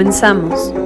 Comenzamos.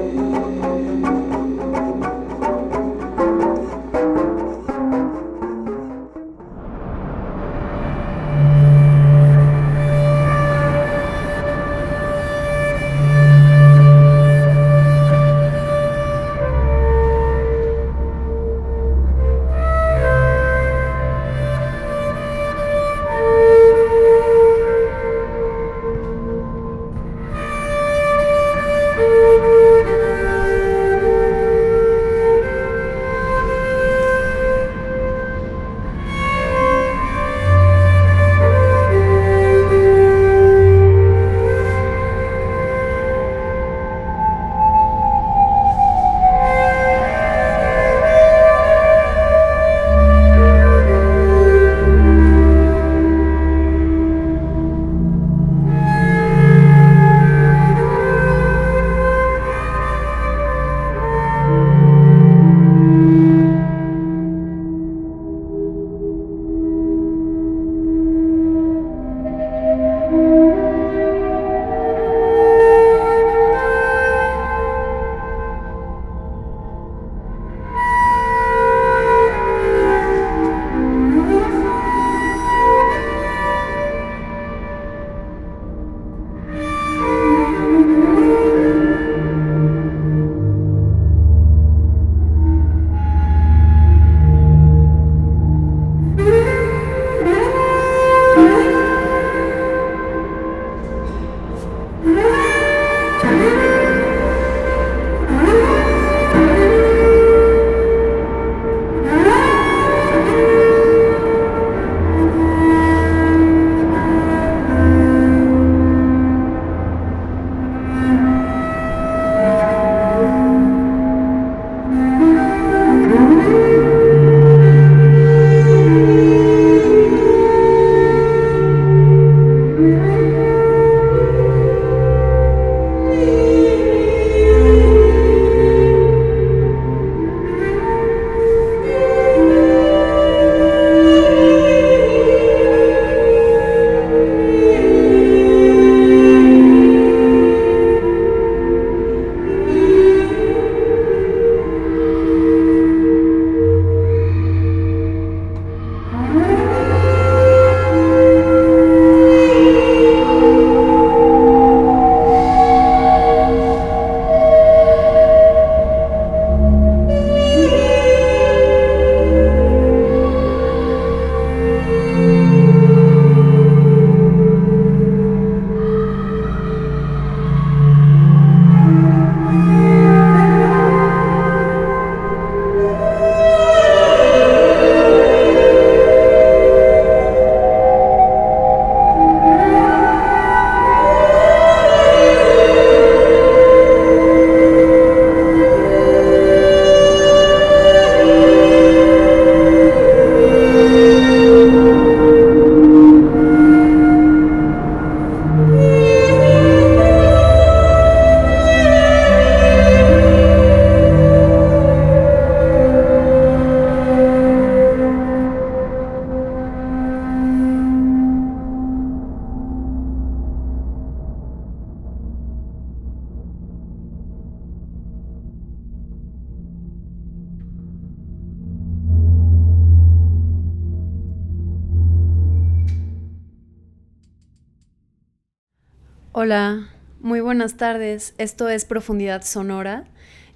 Buenas tardes. Esto es Profundidad Sonora.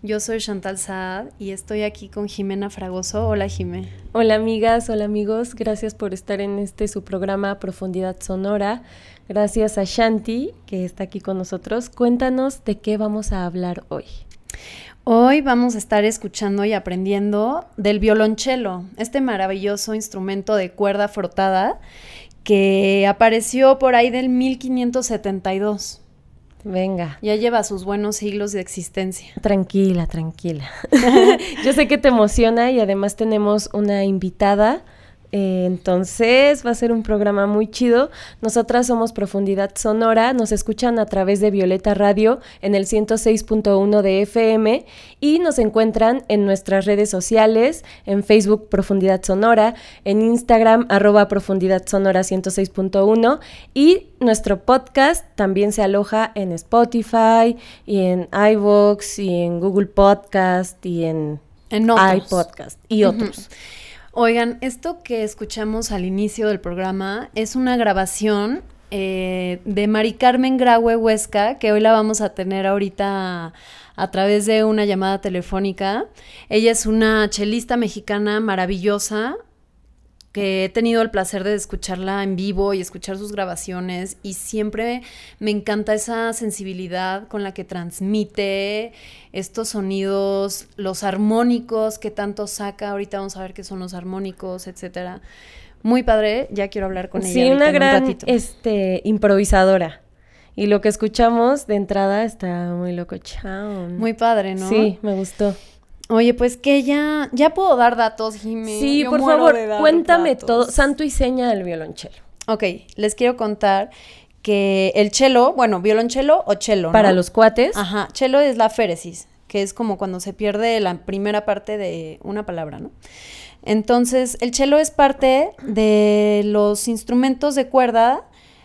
Yo soy Chantal Saad y estoy aquí con Jimena Fragoso. Hola, Jimé. Hola, amigas, hola, amigos. Gracias por estar en este su programa Profundidad Sonora. Gracias a Shanti, que está aquí con nosotros. Cuéntanos de qué vamos a hablar hoy. Hoy vamos a estar escuchando y aprendiendo del violonchelo, este maravilloso instrumento de cuerda frotada que apareció por ahí del 1572. Venga. Ya lleva sus buenos siglos de existencia. Tranquila, tranquila. Yo sé que te emociona y además tenemos una invitada eh, entonces va a ser un programa muy chido. Nosotras somos Profundidad Sonora, nos escuchan a través de Violeta Radio en el 106.1 de FM y nos encuentran en nuestras redes sociales, en Facebook Profundidad Sonora, en Instagram arroba Profundidad Sonora 106.1 y nuestro podcast también se aloja en Spotify y en iVoox y en Google Podcast y en, En otros. iPodcast y otros. Oigan, esto que escuchamos al inicio del programa es una grabación eh, de Mari Carmen Graue Huesca, que hoy la vamos a tener ahorita a través de una llamada telefónica. Ella es una chelista mexicana maravillosa, que he tenido el placer de escucharla en vivo y escuchar sus grabaciones y siempre me encanta esa sensibilidad con la que transmite estos sonidos, los armónicos que tanto saca, ahorita vamos a ver qué son los armónicos, etcétera. Muy padre, ya quiero hablar con ella. Sí, una un gran este, improvisadora. Y lo que escuchamos de entrada está muy loco. Chao. Muy padre, ¿no? Sí, me gustó. Oye, pues que ya, ya puedo dar datos, Jimmy. Sí, Yo por favor, cuéntame datos. todo. Santo y seña del violonchelo. Ok, les quiero contar que el cello, bueno, violonchelo o cello, Para ¿no? los cuates. Ajá, cello es la féresis, que es como cuando se pierde la primera parte de una palabra, ¿no? Entonces, el cello es parte de los instrumentos de cuerda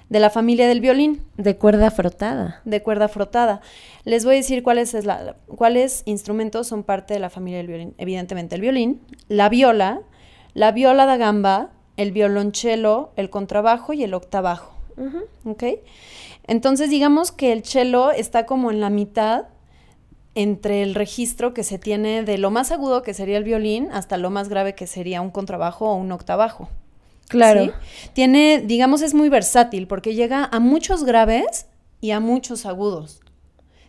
de la familia del violín, De cuerda frotada. de cuerda frotada. Les voy a decir cuáles, es la, cuáles instrumentos son parte de la familia del violín. Evidentemente, el violín, la viola, la viola da gamba, el violonchelo, el contrabajo y el octavajo. Ujú. ¿Ok? Entonces digamos que el cello está como en la mitad entre el registro que se tiene de lo más agudo que sería el violín hasta lo más grave que sería un contrabajo o un octavajo. Claro. ¿sí? Tiene, digamos, es muy versátil porque llega a muchos graves y a muchos agudos.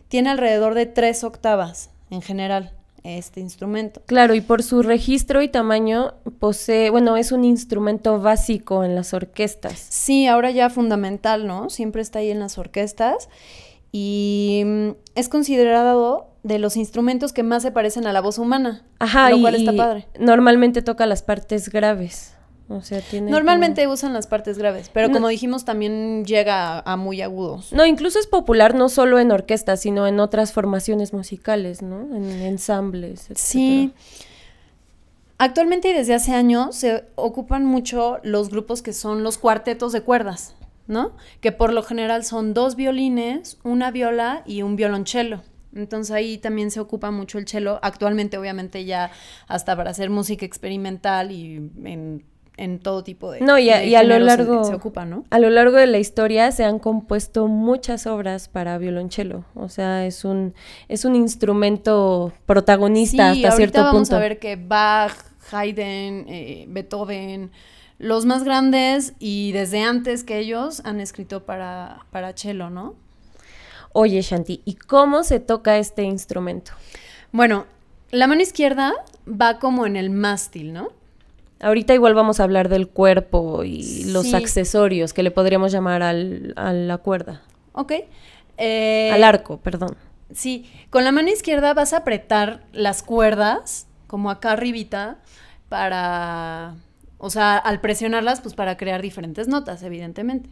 Tiene alrededor de tres octavas en general este instrumento. Claro, y por su registro y tamaño posee, bueno, es un instrumento básico en las orquestas. Sí, ahora ya fundamental, ¿no? Siempre está ahí en las orquestas y mm, es considerado de los instrumentos que más se parecen a la voz humana. Ajá, lo y, cual está padre. normalmente toca las partes graves. O sea, tiene Normalmente usan las partes graves, pero No. como dijimos también llega a, a muy agudos. No, incluso es popular no solo en orquestas, sino en otras formaciones musicales, ¿no? En ensambles. Sí. Actualmente y desde hace años se ocupan mucho los grupos que son los cuartetos de cuerdas, ¿no? Que por lo general son dos violines, una viola y un violonchelo. Entonces ahí también se ocupa mucho el cello. Actualmente, obviamente, ya hasta para hacer música experimental y en, en todo tipo de. No, y a, de y a lo se- largo Se, ocupa, ¿no? A lo largo de la historia se han compuesto muchas obras para violonchelo. O sea, es un es un instrumento protagonista sí, hasta cierto vamos punto. a ver que Bach, Haydn, eh, Beethoven, los más grandes y desde antes que ellos han escrito para, para cello, ¿no? Oye, Shanti, ¿y cómo se toca este instrumento? Bueno, la mano izquierda va como en el mástil, ¿no? Ahorita igual vamos a hablar del cuerpo y los accesorios que le podríamos llamar al- a la cuerda. ¿Ok? Eh, al arco, perdón. Sí, con la mano izquierda vas a apretar las cuerdas, como acá arribita, para, o sea, al presionarlas, pues para crear diferentes notas, evidentemente.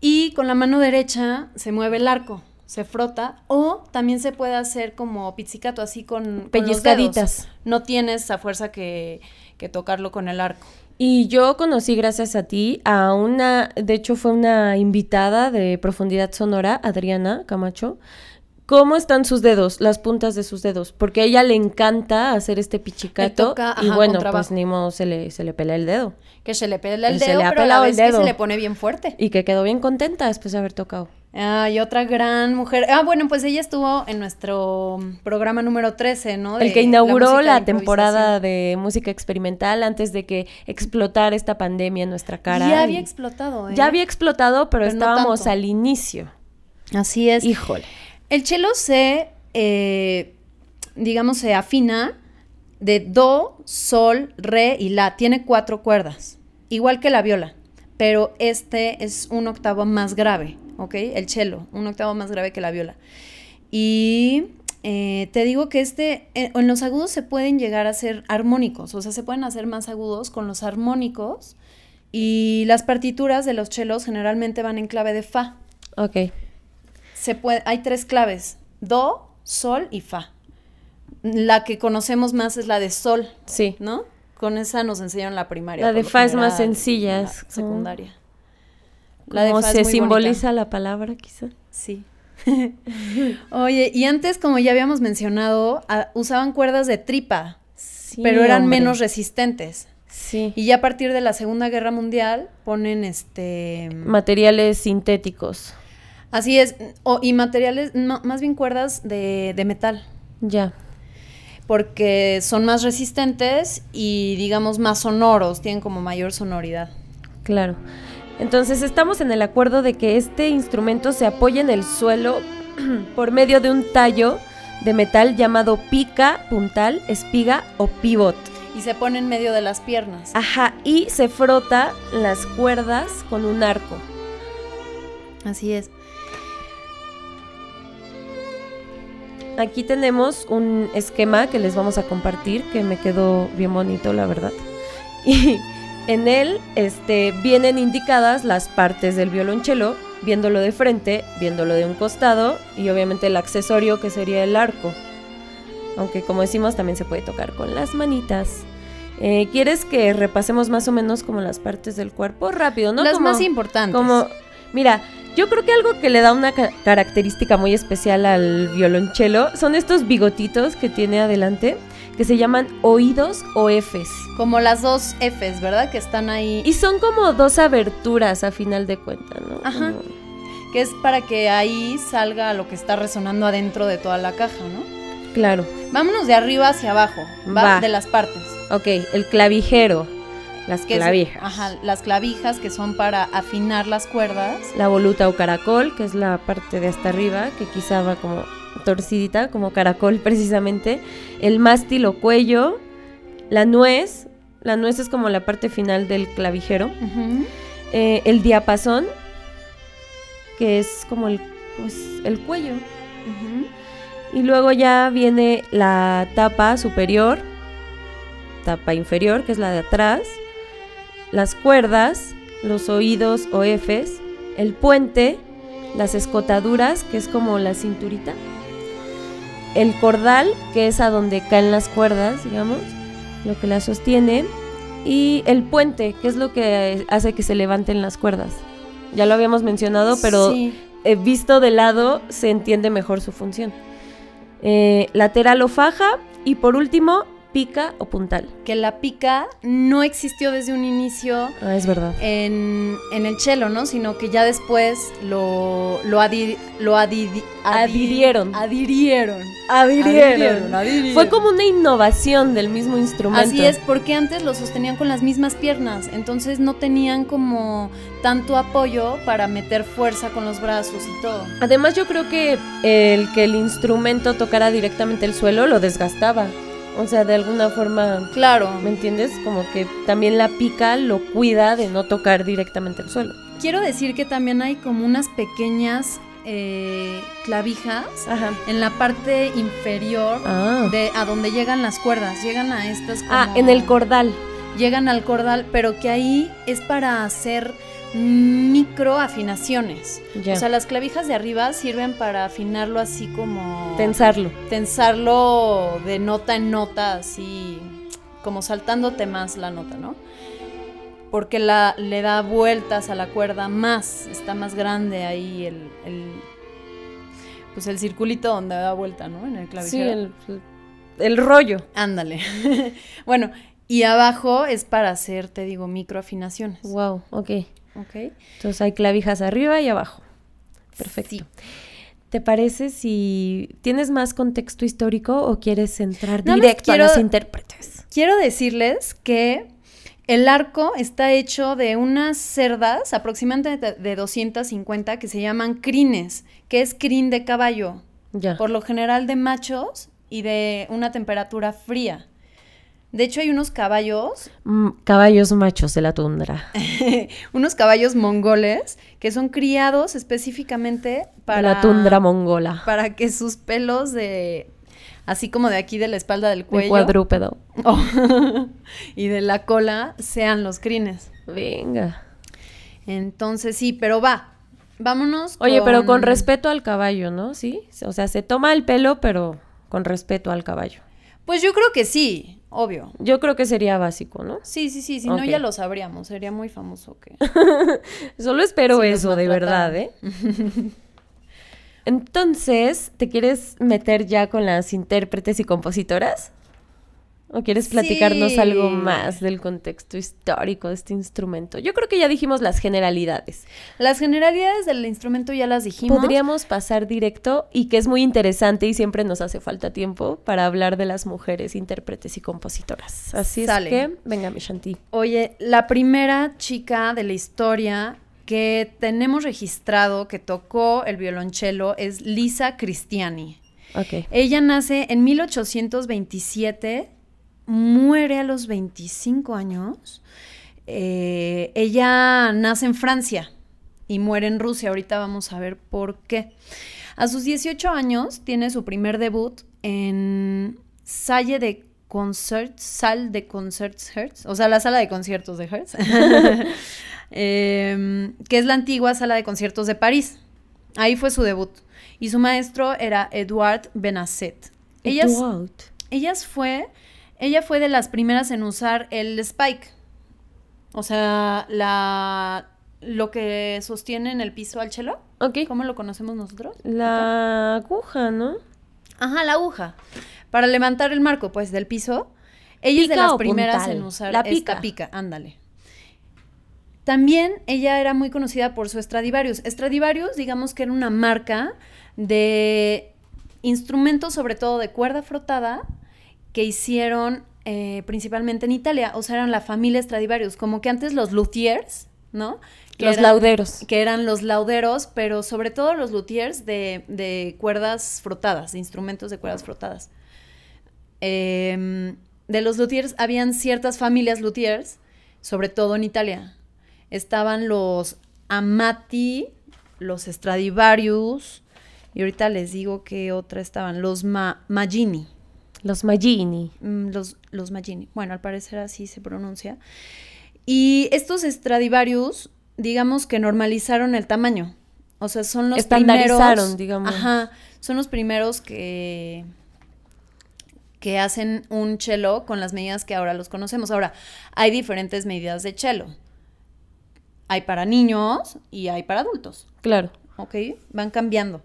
Y con la mano derecha se mueve el arco, se frota, o también se puede hacer como pizzicato, así con, con los Pellizcaditas. dedos. No tienes esa fuerza que, que tocarlo con el arco. Y yo conocí gracias a ti a una, de hecho fue una invitada de Profundidad Sonora, Adriana Camacho. ¿Cómo están sus dedos, las puntas de sus dedos? Porque a ella le encanta hacer este pichicato toca, y ajá, bueno, pues ni modo se le, se le pelea el dedo. Que se le pela el Que se dedo, le ha pero a la pelado el vez que dedo. se le pone bien fuerte. Y que quedó bien contenta después de haber tocado. Ah, y otra gran mujer. Ah, bueno, pues ella estuvo en nuestro programa número 13, ¿no? el que inauguró la temporada de música experimental antes de que explotara esta pandemia en nuestra cara. Ya había explotado, ¿eh? ya había explotado, pero, estábamos al inicio. Así es. Híjole. El chelo se, eh, digamos, se afina de do, sol, re y la. Tiene cuatro cuerdas, igual que la viola, pero este es un octavo más grave, ¿ok? El cello, un octavo más grave que la viola. Y eh, te digo que este, eh, en los agudos se pueden llegar a ser armónicos, o sea, se pueden hacer más agudos con los armónicos y las partituras de los chelos generalmente van en clave de fa. Ok. Se puede, hay tres claves, do, sol y fa. La que conocemos más es la de sol, Sí. ¿no? Con esa nos enseñaron la primaria. La de fa es más sencilla, la como- se simboliza bonita. la palabra, quizá. Sí. Oye, y antes, como ya habíamos mencionado, a- usaban cuerdas de tripa, Sí, pero eran hombre. menos resistentes. Sí. Y ya a partir de la Segunda Guerra Mundial ponen este... Materiales sintéticos. Así es, o- y materiales, no, más bien cuerdas de, de metal, Ya. porque son más resistentes y digamos más sonoros, tienen como mayor sonoridad. Claro. Entonces estamos en el acuerdo de que este instrumento se apoya en el suelo por medio de un tallo de metal llamado pica, puntal, espiga o pivot. Y se pone en medio de las piernas. Ajá, y se frota las cuerdas con un arco. Así es. Aquí tenemos un esquema que les vamos a compartir que me quedó bien bonito, la verdad. Y en él este, vienen indicadas las partes del violonchelo, viéndolo de frente, viéndolo de un costado y obviamente el accesorio que sería el arco. Aunque como decimos también se puede tocar con las manitas. Eh, ¿Quieres que repasemos más o menos como las partes del cuerpo? Rápido, ¿no? Las Como- más importantes. como, mira, yo creo que algo que le da una ca- característica muy especial al violonchelo son estos bigotitos que tiene adelante, que se llaman oídos o Fs. Como las dos Fs, ¿verdad? Que están ahí. Y son como dos aberturas a final de cuentas, ¿no? Ajá. Como- Que es para que ahí salga lo que está resonando adentro de toda la caja, ¿no? claro. Vámonos de arriba hacia abajo, ¿va? Va. De las partes. Ok, el clavijero, las Que es- clavijas. ajá, las clavijas que son para afinar las cuerdas. La voluta o caracol, que es la parte de hasta arriba, que quizá va como torcidita, como caracol precisamente. El mástil o cuello. La nuez. La nuez es como la parte final del clavijero. Eh, el diapasón, que es como el, pues, el cuello. Y luego ya viene la tapa superior, tapa inferior, que es la de atrás, las cuerdas, los oídos o Fs, el puente, las escotaduras, que es como la cinturita, el cordal, que es a donde caen las cuerdas, digamos, lo que la sostiene, y el puente, que es lo que hace que se levanten las cuerdas. Ya lo habíamos mencionado, pero Sí. eh, visto de lado se entiende mejor su función. Eh, lateral o faja y por último pica o puntal. Que la pica no existió desde un inicio Ah, es verdad. en, en el cello, ¿no? Sino que ya después lo, lo, adi- lo Adhirieron. Adhirieron. Adhirieron. adhirieron. Fue como una innovación del mismo instrumento. Así es, porque antes lo sostenían con las mismas piernas, entonces no tenían como tanto apoyo para meter fuerza con los brazos y todo. Además yo creo que el que el instrumento tocara directamente el suelo lo desgastaba. O sea, de alguna forma, Claro. ¿me entiendes? Como que también la pica lo cuida de no tocar directamente el suelo. Quiero decir que también hay como unas pequeñas eh, clavijas Ajá. en la parte inferior Ah. de a donde llegan las cuerdas, llegan a estas como- Ah, en el cordal. llegan al cordal, pero que ahí es para hacer micro afinaciones. O sea, las clavijas de arriba sirven para afinarlo así como Tensarlo. tensarlo de nota en nota, así como saltándote más la nota, ¿no? Porque la, le da vueltas a la cuerda más, está más grande ahí el, el- pues el circulito donde da vuelta, ¿no? En el Sí, clavijero. el, el rollo. Ándale. bueno, y abajo es para hacer, te digo, microafinaciones. Wow, ok. ¿Ok? Entonces hay clavijas arriba y abajo. Perfecto. Sí. ¿Te parece si tienes más contexto histórico o quieres entrar directo quiero- a los intérpretes? Quiero decirles que el arco está hecho de unas cerdas aproximadamente de 250 que se llaman crines, que es crin de caballo. Ya. Por lo general de machos y de una temperatura fría. De hecho, hay unos caballos, Mm, caballos machos de la tundra. unos caballos mongoles que son criados específicamente para De la tundra mongola. para que sus pelos de así como de aquí de la espalda del De cuello cuadrúpedo. oh, y de la cola sean los crines. Venga. Entonces sí, pero va. Vámonos. Oye, pero con respeto al caballo, ¿no? Sí. O sea, se toma el pelo, pero con respeto al caballo. Pues yo creo que sí, obvio. Yo creo que sería básico, ¿no? Sí, sí, sí, si no ya lo sabríamos, sería muy famoso que. Solo espero eso, de verdad. ¿eh? Entonces, ¿te quieres meter ya con las intérpretes y compositoras? ¿O quieres platicarnos Sí. algo más del contexto histórico de este instrumento? Yo creo que ya dijimos las generalidades. Las generalidades del instrumento ya las dijimos. Podríamos pasar directo y que es muy interesante y siempre nos hace falta tiempo para hablar de las mujeres intérpretes y compositoras. Así Sale. es que, venga, mi Shanti. Oye, la primera chica de la historia que tenemos registrado que tocó el violonchelo es Lisa Cristiani. Ok. Ella nace en 1827, muere a los 25 años. Eh, ella nace en Francia y muere en Rusia. Ahorita vamos a ver por qué. A sus 18 años tiene su primer debut en Salle de Concerts, Salle de Concerts Hertz, o sea, la sala de conciertos de Hertz, Em, que es la antigua sala de conciertos de París. Ahí fue su debut. Y su maestro era Edouard Benasset. Ellas, Eduard. ellas fue, ella fue de las primeras en usar el spike. O sea, la, lo que sostiene en el piso al chelo. Ok. ¿Cómo lo conocemos nosotros? La aguja, ¿no? Ajá, la aguja. Para levantar el marco, pues, del piso. Ella es de ¿Pica las primeras puntal? en usar La esta pica. pica, ándale. También ella era muy conocida por su Stradivarius. Stradivarius, digamos que era una marca de instrumentos, sobre todo de cuerda frotada, que hicieron eh, principalmente en Italia. O sea, eran la familia Stradivarius, como que antes los luthiers, ¿no? Que Los eran- lauderos. que eran los lauderos, pero sobre todo los luthiers de, de cuerdas frotadas, de instrumentos de cuerdas frotadas. Em, de los luthiers habían ciertas familias luthiers, sobre todo en Italia. Estaban los Amati, los Stradivarius, y ahorita les digo que otra estaban, los Ma- Maggini. Los Magini. Mm, los, los Maggini. Bueno, al parecer así se pronuncia. Y estos Stradivarius, digamos que normalizaron el tamaño. O sea, son los Estandarizaron, primeros. digamos. Ajá. Son los primeros que que hacen un cello con las medidas que ahora los conocemos. Ahora, hay diferentes medidas de cello. Hay para niños y hay para adultos. Claro. ¿ok? Van cambiando.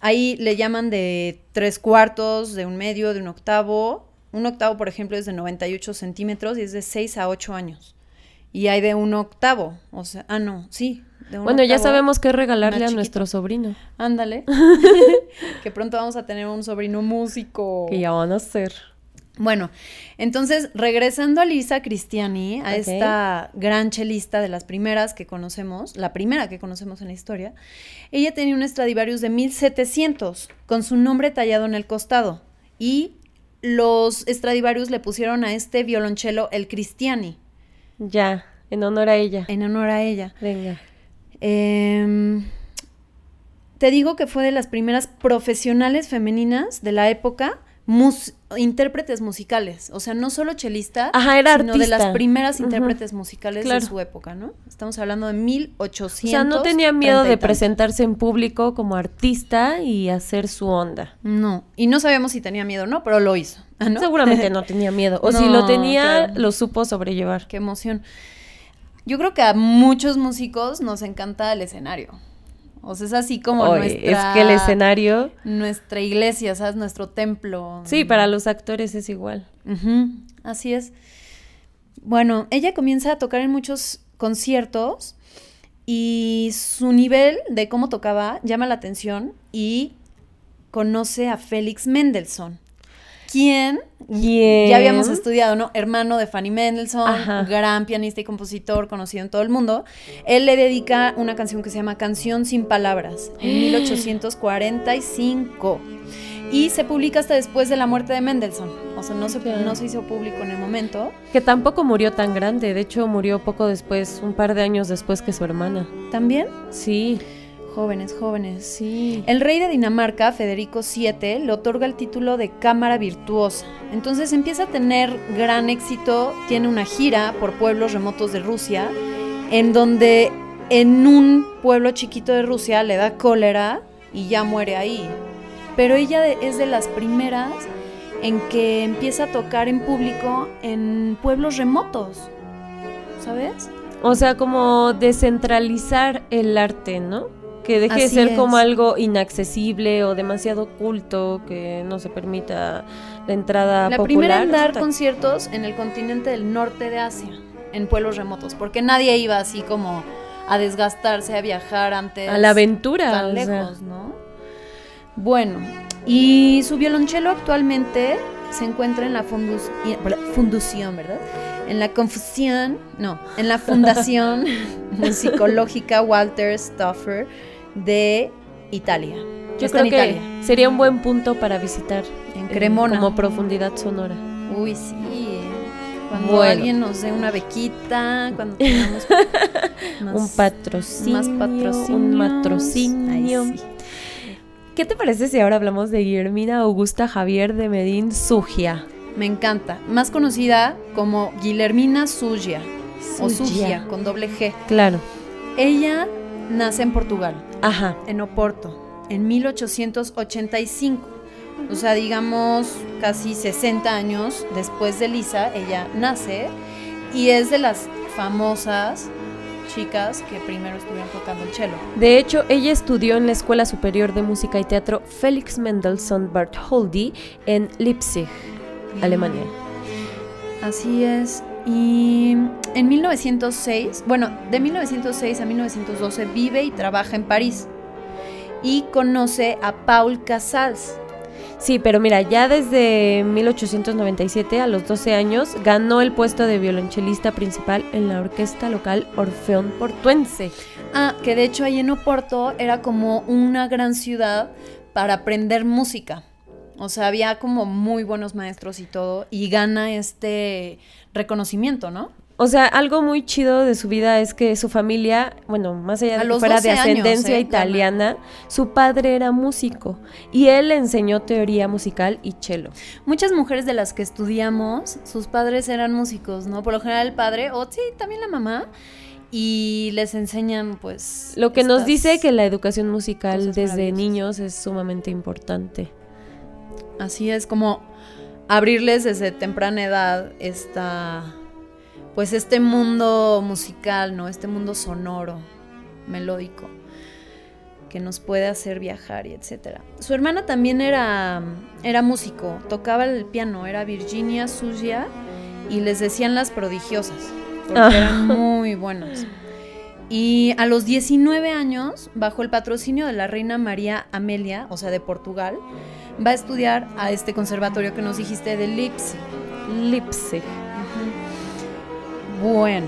Ahí le llaman de tres cuartos, de un medio, de un octavo. Un octavo, por ejemplo, es de 98 centímetros y es de 6 a 8 años. Y hay de un octavo, o sea, ah, no, sí. de un Bueno, ya sabemos qué regalarle a nuestro sobrino. Ándale. que pronto vamos a tener un sobrino músico. Que ya van a ser. Bueno, entonces, regresando a Lisa Cristiani, a esta gran chelista de las primeras que conocemos, la primera que conocemos en la historia, ella tenía un Stradivarius de 1700 con su nombre tallado en el costado y los Stradivarius le pusieron a este violonchelo el Cristiani Ya, en honor a ella. en honor a ella. Venga. Em, te digo que fue de las primeras profesionales femeninas de la época, mus- intérpretes musicales. O sea, no solo chelista, Ajá, era sino de las primeras intérpretes musicales Claro. de su época, ¿no? Estamos hablando de 1800. O sea, no tenía miedo de presentarse en público como artista y hacer su onda. No, y no sabemos si tenía miedo o no, pero lo hizo. ¿ah, no? Seguramente no tenía miedo. O si lo tenía, claro. lo supo sobrellevar. Qué emoción. Yo creo que a muchos músicos nos encanta el escenario. O sea, es así como nuestra... Es que el escenario. Nuestra iglesia, ¿sabes? Nuestro templo. Sí, para los actores es igual. Así es. Bueno, ella comienza a tocar en muchos conciertos y su nivel de cómo tocaba llama la atención y conoce a Félix Mendelssohn, ¿Quién? ya habíamos estudiado, ¿no? Hermano de Fanny Mendelssohn, Ajá. gran pianista y compositor conocido en todo el mundo. Él le dedica una canción que se llama Canción sin Palabras, en 1845. y se publica hasta después de la muerte de Mendelssohn. O sea, no se, no se hizo público en el momento. Que tampoco murió tan grande, de hecho murió poco después, un par de años después que su hermana. ¿También? Sí. Jóvenes, jóvenes. Sí. El rey de Dinamarca, Federico VII, le otorga el título de Cámara Virtuosa. Entonces empieza a tener gran éxito, tiene una gira por pueblos remotos de Rusia, en donde en un pueblo chiquito de Rusia le da cólera y ya muere ahí. Pero ella es de las primeras en que empieza a tocar en público en pueblos remotos, ¿sabes? O sea, como descentralizar el arte, ¿no? Que deje de ser como algo inaccesible o demasiado oculto, que no se permita la entrada la primera en dar conciertos en el continente del norte de Asia, en pueblos remotos, porque nadie iba así como a desgastarse, a viajar antes. A la aventura. Tan lejos, ¿no? Bueno, y su violonchelo actualmente se encuentra en la ¿verdad? En la confusión, no, en la Fundación Musicológica Walter Stoffer de Italia. Yo creo que sería un buen punto para visitar en eh, Cremona. como profundidad sonora. Uy, sí. Cuando alguien nos dé una bequita, cuando tengamos un patrocinio, más un patrocinio. ¿Qué te parece si ahora hablamos de Guillermina Augusta Javier de Medín Sugia? Me encanta, más conocida como Guillermina Sugia, o Sugia con doble G. Claro. Ella nace en Portugal. Ajá. En Oporto, en 1885. O sea, digamos, casi 60 años después de Lisa, ella nace y es de las famosas chicas que primero estuvieron tocando el cello. De hecho, ella estudió en la Escuela Superior de Música y Teatro Felix Mendelssohn Bartholdy en Leipzig, Alemania. Así es. Y en 1906, bueno, de 1906 a 1912 vive y trabaja en París y conoce a Paul Casals. Sí, pero mira, ya desde 1897, a los 12 años, ganó el puesto de violonchelista principal en la orquesta local Orfeón Portuense. Ah, que de hecho ahí en Oporto era como una gran ciudad para aprender música. O sea, había como muy buenos maestros y todo, y gana este reconocimiento, ¿no? O sea, algo muy chido de su vida es que su familia, bueno, más allá de que fuera de ascendencia ¿eh? italiana, su padre era músico y él le enseñó teoría musical y cello. Muchas mujeres de las que estudiamos, sus padres eran músicos, ¿no? Por lo general el padre, o sí, también la mamá, y les enseñan pues... Lo que nos dice que la educación musical desde niños es sumamente importante. Así es como abrirles desde temprana edad esta pues este mundo musical, ¿no? Este mundo sonoro, melódico que nos puede hacer viajar y etcétera. Su hermana también era, era músico, tocaba el piano, era Virginia Sugia y les decían las prodigiosas, porque ah. eran muy buenas. Y a los 19 años, bajo el patrocinio de la reina María Amelia, o sea, de Portugal, va a estudiar a este conservatorio que nos dijiste de Leipzig. Leipzig. Bueno.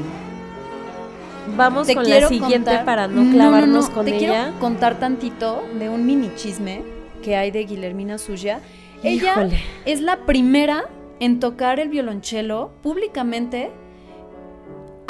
Vamos con la siguiente para no clavarnos con te ella. Quiero contar tantito de un mini chisme que hay de Guillermina Suya. Ella es la primera en tocar el violonchelo públicamente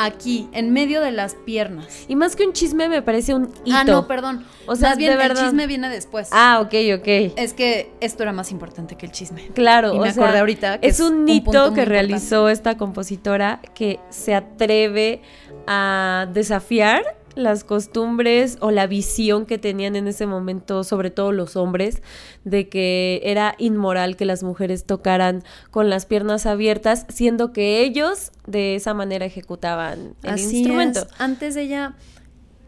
aquí, en medio de las piernas. Y más que un chisme, me parece un hito. Ah, no, perdón. O sea, bien, el chisme viene después. Ah, ok, ok. Es que esto era más importante que el chisme. Claro, y me acordé ahorita que es, un hito que realizó esta compositora que se atreve a desafiar las costumbres o la visión que tenían en ese momento, sobre todo los hombres, de que era inmoral que las mujeres tocaran con las piernas abiertas, siendo que ellos de esa manera ejecutaban el instrumento. Antes de ella,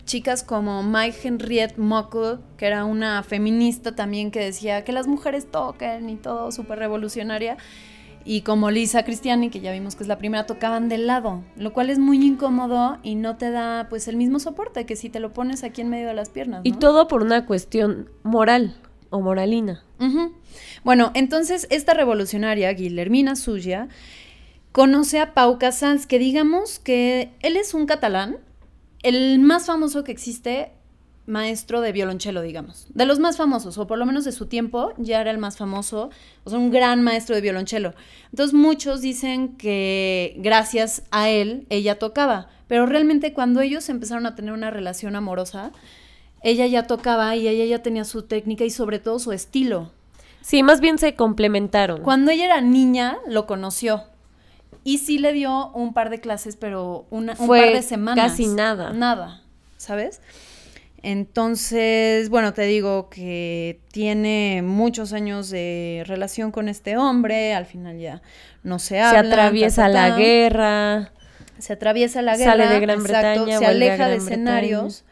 chicas como Mike Henriette Mockle, que era una feminista también que decía que las mujeres toquen y todo, súper revolucionaria y como Lisa Cristiani, que ya vimos que es la primera, tocaban del lado, lo cual es muy incómodo y no te da pues el mismo soporte que si te lo pones aquí en medio de las piernas. Y todo por una cuestión moral o moralina. Bueno, entonces esta revolucionaria, Guillermina Suya, conoce a Pau Casals, que digamos que él es un catalán, el más famoso que existe maestro de violonchelo, digamos. De los más famosos, o por lo menos de su tiempo, ya era el más famoso, o sea, un gran maestro de violonchelo. Entonces muchos dicen que gracias a él ella tocaba, pero realmente cuando ellos empezaron a tener una relación amorosa, ella ya tocaba y ella ya tenía su técnica y sobre todo su estilo. Sí, más bien se complementaron. Cuando ella era niña, lo conoció. Y sí le dio un par de clases, pero una, un par de semanas. Casi nada. Nada, ¿sabes? Entonces, bueno, te digo que tiene muchos años de relación con este hombre, al final ya no se habla. Se atraviesa la guerra. Se atraviesa la guerra. Sale de Gran Bretaña. Se aleja de escenarios.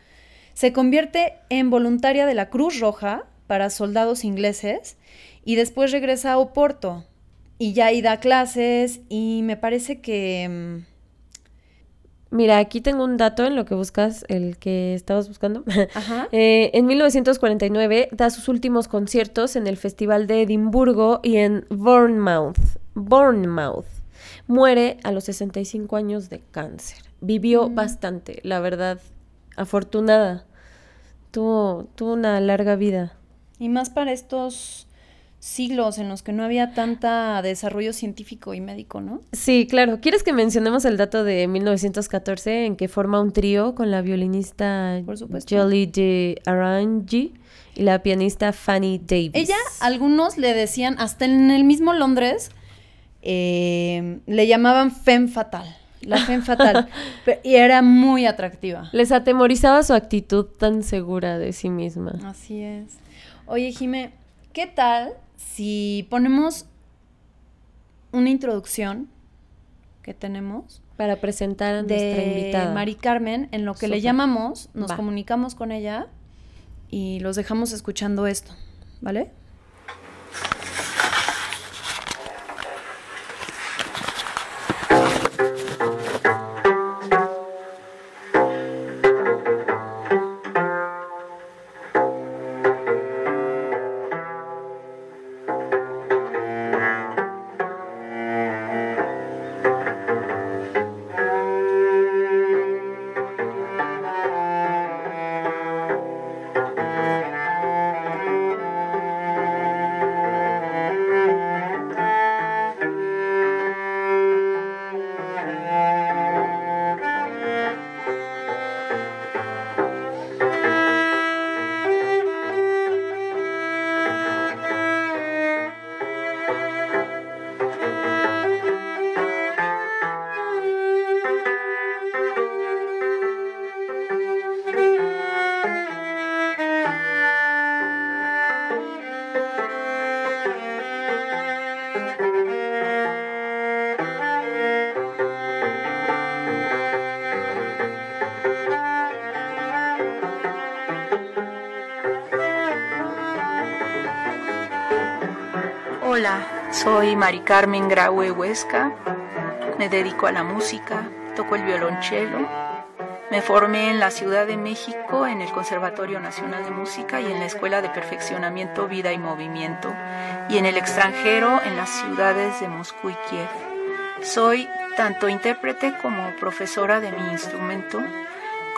Se convierte en voluntaria de la Cruz Roja para soldados ingleses y después regresa a Oporto y ya ahí da clases y me parece que... Mira, aquí tengo un dato en lo que buscas, el que estabas buscando. Eh, en 1949 da sus últimos conciertos en el Festival de Edimburgo y en Bournemouth. Bournemouth. Muere a los 65 años de cáncer. Vivió mm. bastante, la verdad, afortunada. Tuvo, tuvo una larga vida. Y más para estos siglos en los que no había tanta desarrollo científico y médico, ¿no? Sí, claro. ¿Quieres que mencionemos el dato de 1914 en que forma un trío con la violinista Jolie de Arangi y la pianista Fanny Davis? Ella, algunos le decían, hasta en el mismo Londres, eh, le llamaban femme fatal. La femme fatal. y era muy atractiva. Les atemorizaba su actitud tan segura de sí misma. Así es. Oye, Jime, ¿qué tal si ponemos una introducción que tenemos para presentar a nuestra invitada. Mari Carmen, en lo que le llamamos, nos comunicamos con ella y los dejamos escuchando esto, ¿vale? Mari Carmen Graue Huesca, me dedico a la música, toco el violonchelo. Me formé en la Ciudad de México en el Conservatorio Nacional de Música y en la Escuela de Perfeccionamiento Vida y Movimiento y en el extranjero en las ciudades de Moscú y Kiev. Soy tanto intérprete como profesora de mi instrumento.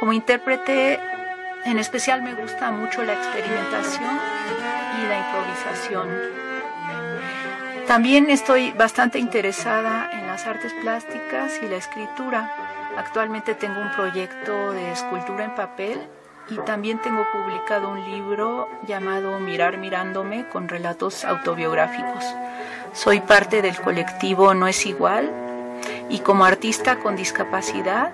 Como intérprete en especial me gusta mucho la experimentación y la improvisación. También estoy bastante interesada en las artes plásticas y la escritura. Actualmente tengo un proyecto de escultura en papel y también tengo publicado un libro llamado Mirar mirándome con relatos autobiográficos. Soy parte del colectivo No es igual y como artista con discapacidad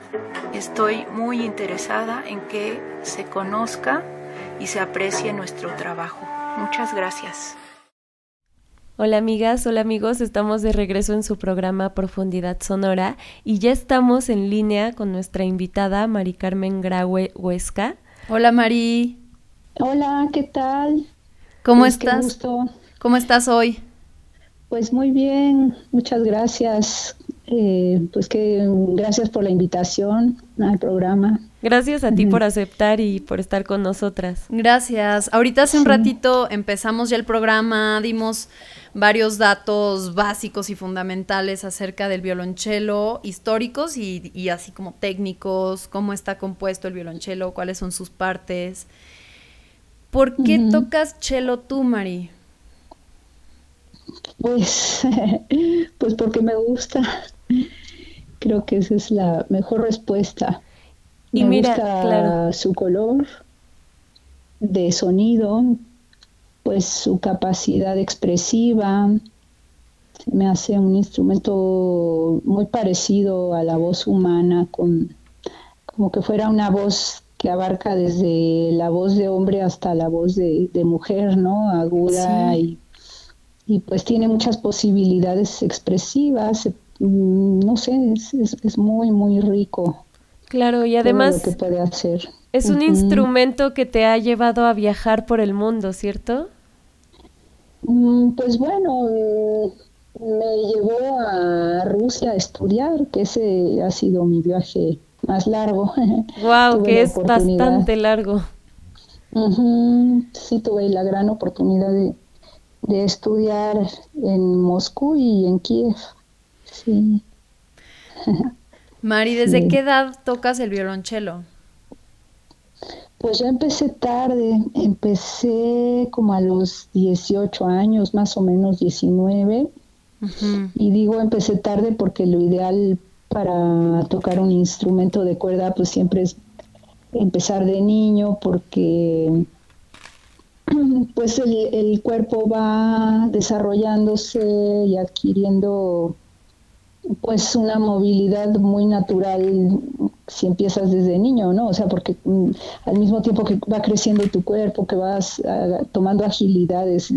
estoy muy interesada en que se conozca y se aprecie nuestro trabajo. Muchas gracias. Hola amigas, hola amigos, estamos de regreso en su programa Profundidad Sonora y ya estamos en línea con nuestra invitada Mari Carmen Graue Huesca. Hola Mari. Hola, ¿qué tal? ¿Cómo pues, estás? ¿Cómo estás hoy? Pues muy bien, muchas gracias. Eh, pues que gracias por la invitación al programa. Gracias a ti por aceptar y por estar con nosotras. Gracias. Ahorita hace un ratito empezamos ya el programa, dimos varios datos básicos y fundamentales acerca del violonchelo, históricos y, así como técnicos, cómo está compuesto el violonchelo, cuáles son sus partes. ¿Por qué tocas cello tú, Mari? Pues, pues porque me gusta. Creo que esa es la mejor respuesta. Y me mira, gusta su color de sonido, pues su capacidad expresiva. Me hace un instrumento muy parecido a la voz humana, con como que fuera una voz que abarca desde la voz de hombre hasta la voz de, mujer, ¿no? Aguda y, y, pues tiene muchas posibilidades expresivas, Mm, no sé, es, muy, muy rico. Claro, y además que puede hacer. es un instrumento que te ha llevado a viajar por el mundo, ¿cierto? Mm, pues bueno, mm, me llevó a Rusia a estudiar, que ese ha sido mi viaje más largo. Wow, que es bastante largo. Sí, tuve la gran oportunidad de, de estudiar en Moscú y en Kiev. Sí. Mari, ¿desde qué edad tocas el violonchelo? Pues yo empecé tarde, empecé como a los 18 años, más o menos 19. Y digo empecé tarde porque lo ideal para tocar un instrumento de cuerda pues siempre es empezar de niño porque pues el, cuerpo va desarrollándose y adquiriendo pues una movilidad muy natural si empiezas desde niño, ¿no? O sea, porque mm, al mismo tiempo que va creciendo tu cuerpo, que vas ah, tomando agilidades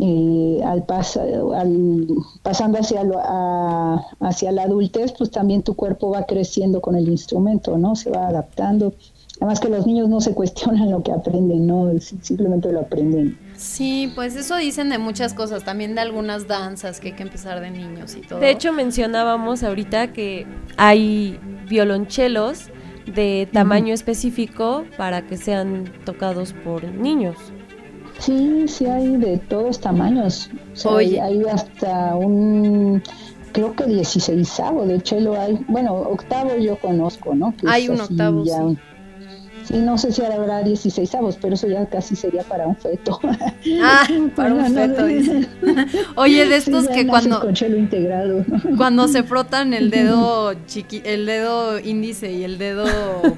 eh, al, al, pasando hacia, hacia la adultez, pues también tu cuerpo va creciendo con el instrumento, ¿no? Se va adaptando. Además que los niños no se cuestionan lo que aprenden, ¿no? Simplemente lo aprenden. Sí, pues eso dicen de muchas cosas, también de algunas danzas que hay que empezar de niños y todo. De hecho, mencionábamos ahorita que hay violonchelos de tamaño específico para que sean tocados por niños. Sí, sí hay de todos tamaños. Hay, hasta un creo que 16 de chelo hay, bueno, octavo yo conozco, ¿no? hay un octavo, sí. No sé si habrá 16 avos, pero eso ya casi sería para un feto. Ah, para un feto, Oye, de estos que cuando. integrado. Cuando se frotan el dedo chiqui, el dedo índice y el dedo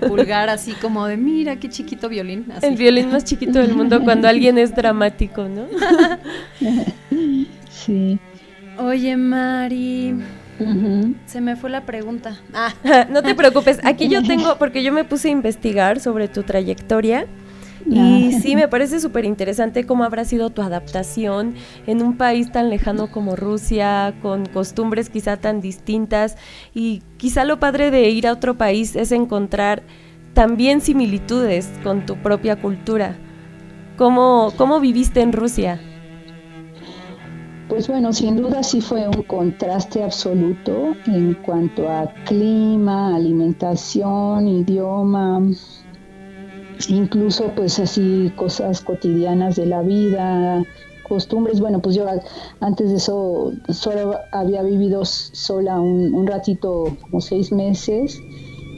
pulgar, así como de mira qué chiquito violín. El violín más chiquito del mundo cuando alguien es dramático, ¿no? sí. Oye, Mari. Se me fue la pregunta. Ah. no te preocupes, aquí yo tengo, porque yo me puse a investigar sobre tu trayectoria. Y sí, me parece súper interesante cómo habrá sido tu adaptación en un país tan lejano como Rusia, con costumbres quizá tan distintas. Y quizá lo padre de ir a otro país es encontrar también similitudes con tu propia cultura. ¿Cómo, cómo viviste en Rusia? Pues bueno, sin duda sí fue un contraste absoluto en cuanto a clima, alimentación, idioma, incluso pues así cosas cotidianas de la vida, costumbres. Bueno, pues yo antes de eso solo había vivido sola un, ratito, como seis meses,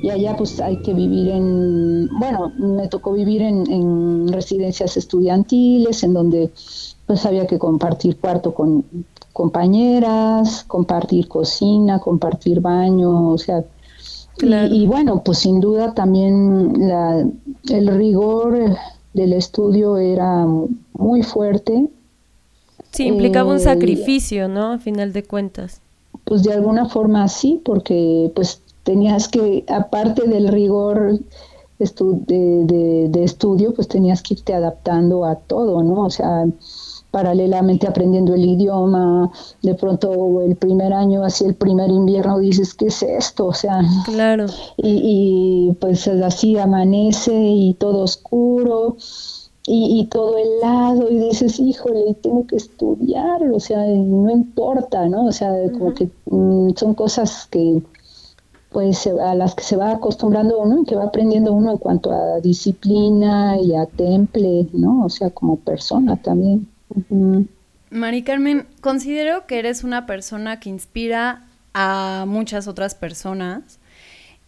y allá pues hay que vivir en, bueno, me tocó vivir en, en residencias estudiantiles, en donde pues había que compartir cuarto con compañeras, compartir cocina, compartir baño, o sea, y, bueno, pues sin duda también la, el rigor del estudio era muy fuerte. Sí, implicaba un eh, sacrificio, ¿no? A final de cuentas. Pues de alguna forma sí, porque pues tenías que, aparte del rigor de, de, estudio, pues tenías que irte adaptando a todo, ¿no? O sea, paralelamente aprendiendo el idioma, de pronto el primer año, así el primer invierno, dices, ¿qué es esto? O sea, claro. Y, pues así amanece y todo oscuro y, todo helado y dices, híjole, tengo que estudiar, o sea, no importa, ¿no? O sea, como que mm, son cosas que pues a las que se va acostumbrando uno y que va aprendiendo uno en cuanto a disciplina y a temple, ¿no? O sea, como persona también. Mari Carmen, considero que eres una persona que inspira a muchas otras personas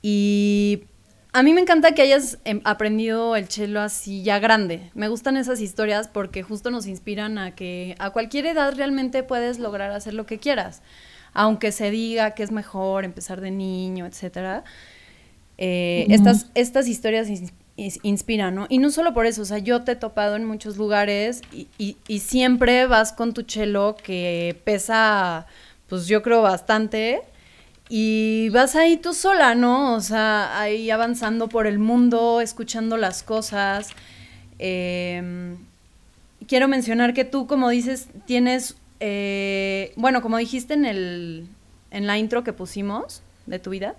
y a mí me encanta que hayas em, aprendido el cello así ya grande. Me gustan esas historias porque justo nos inspiran a que a cualquier edad realmente puedes lograr hacer lo que quieras, aunque se diga que es mejor empezar de niño, etcétera. Eh, estas, estas historias inspira, ¿no? Y no solo por eso, o sea, yo te he topado en muchos lugares y, y, siempre vas con tu chelo que pesa, pues yo creo bastante, y vas ahí tú sola, ¿no? O sea, ahí avanzando por el mundo, escuchando las cosas. Em, quiero mencionar que tú, como dices, tienes, eh, bueno, como dijiste en, el, en la intro que pusimos de tu vida,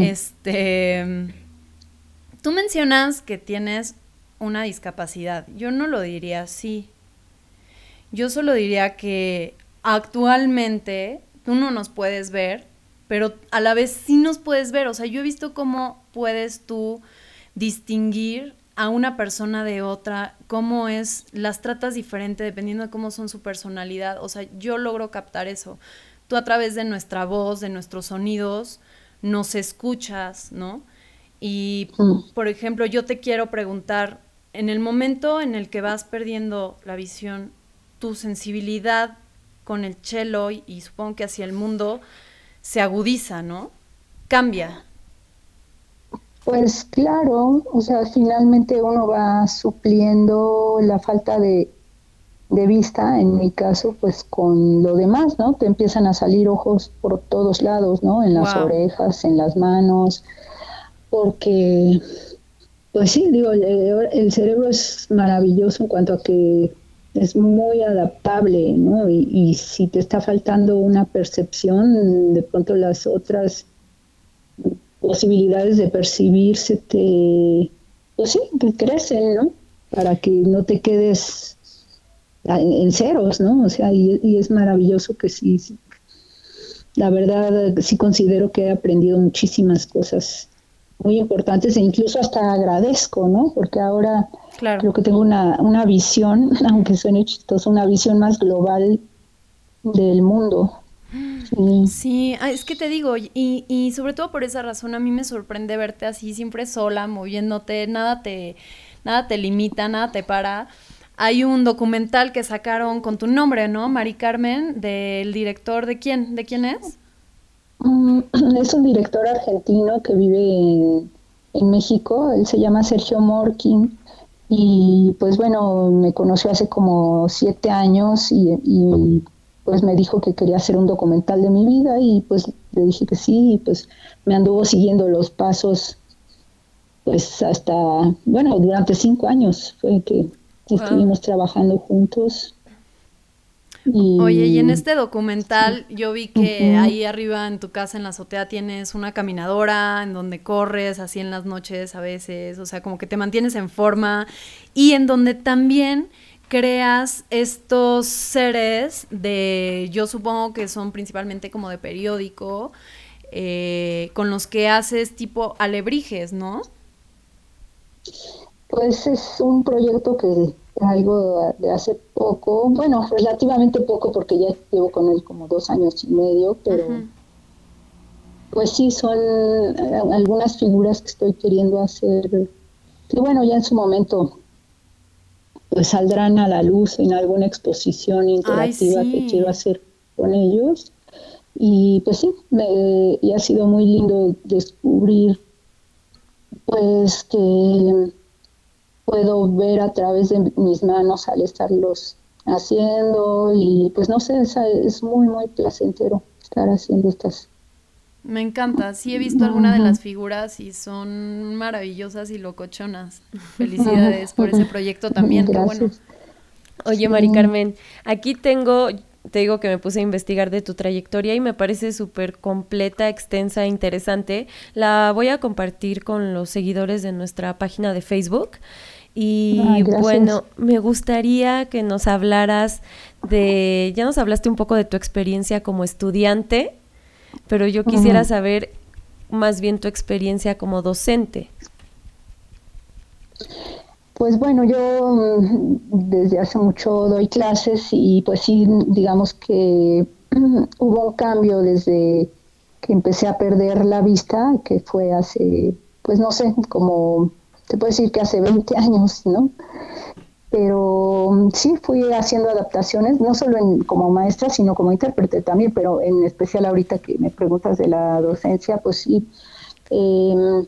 este Tú mencionas que tienes una discapacidad. Yo no lo diría así. Yo solo diría que actualmente tú no nos puedes ver, pero a la vez sí nos puedes ver. O sea, yo he visto cómo puedes tú distinguir a una persona de otra, cómo es, las tratas diferente dependiendo de cómo son su personalidad. O sea, yo logro captar eso. Tú a través de nuestra voz, de nuestros sonidos, nos escuchas, ¿no? Y, mm. por ejemplo, yo te quiero preguntar, en el momento en el que vas perdiendo la visión, tu sensibilidad con el cello y, supongo que hacia el mundo se agudiza, ¿no? Cambia. Pues claro, o sea, finalmente uno va supliendo la falta de, de, vista, en mi caso, pues con lo demás, ¿no? Te empiezan a salir ojos por todos lados, ¿no? En las orejas, en las manos, porque, pues sí, digo, el, cerebro es maravilloso en cuanto a que es muy adaptable, ¿no? Y, si te está faltando una percepción, de pronto las otras posibilidades de percibirse te, pues sí, que crecen, ¿no? Para que no te quedes en, ceros, ¿no? O sea, y, es maravilloso que sí, la verdad sí considero que he aprendido muchísimas cosas muy importantes e incluso hasta agradezco, ¿no? Porque ahora creo que tengo una, una visión, aunque suene chistoso, una visión más global del mundo. Sí, ah, es que te digo, y, y sobre todo por esa razón a mí me sorprende verte así, siempre sola, moviéndote, nada te, nada te limita, nada te para. Hay un documental que sacaron con tu nombre, ¿no? Mari Carmen, del director de quién, ¿de quién es? Mm, es un director argentino que vive en, México, él se llama Sergio Morkin y pues bueno, me conoció hace como siete años y, pues me dijo que quería hacer un documental de mi vida y pues le dije que sí y pues me anduvo siguiendo los pasos pues hasta, bueno, durante cinco años fue que estuvimos trabajando juntos Oye, y en este documental yo vi que ahí arriba en tu casa, en la azotea, tienes una caminadora en donde corres así en las noches a veces, o sea, como que te mantienes en forma y en donde también creas estos seres de, yo supongo que son principalmente como de periódico, eh, con los que haces tipo alebrijes, ¿no? Pues es un proyecto que algo de hace poco, bueno, relativamente poco porque ya llevo con él como dos años y medio, pero pues sí son eh, algunas figuras que estoy queriendo hacer, que bueno, ya en su momento pues saldrán a la luz en alguna exposición interactiva que quiero hacer con ellos. Y pues sí, me, y ha sido muy lindo descubrir pues que puedo ver a través de mis manos al estarlos haciendo y pues no sé, es, muy, muy placentero estar haciendo estas. Me encanta, sí he visto alguna de las figuras y son maravillosas y locochonas. Felicidades por ese proyecto también, qué bueno. Oye, Mari Carmen, aquí tengo, te digo que me puse a investigar de tu trayectoria y me parece súper completa, extensa, interesante. La voy a compartir con los seguidores de nuestra página de Facebook. Y bueno, me gustaría que nos hablaras de, ya nos hablaste un poco de tu experiencia como estudiante, pero yo quisiera saber más bien tu experiencia como docente. Pues bueno, yo mm, desde hace mucho doy clases y pues sí, digamos que hubo un cambio desde que empecé a perder la vista, que fue hace, pues no sé, como, te puedo decir que hace 20 años, ¿no? Pero mm, sí fui haciendo adaptaciones, no solo como maestra, sino como intérprete también, pero en especial ahorita que me preguntas de la docencia, pues sí. Eh,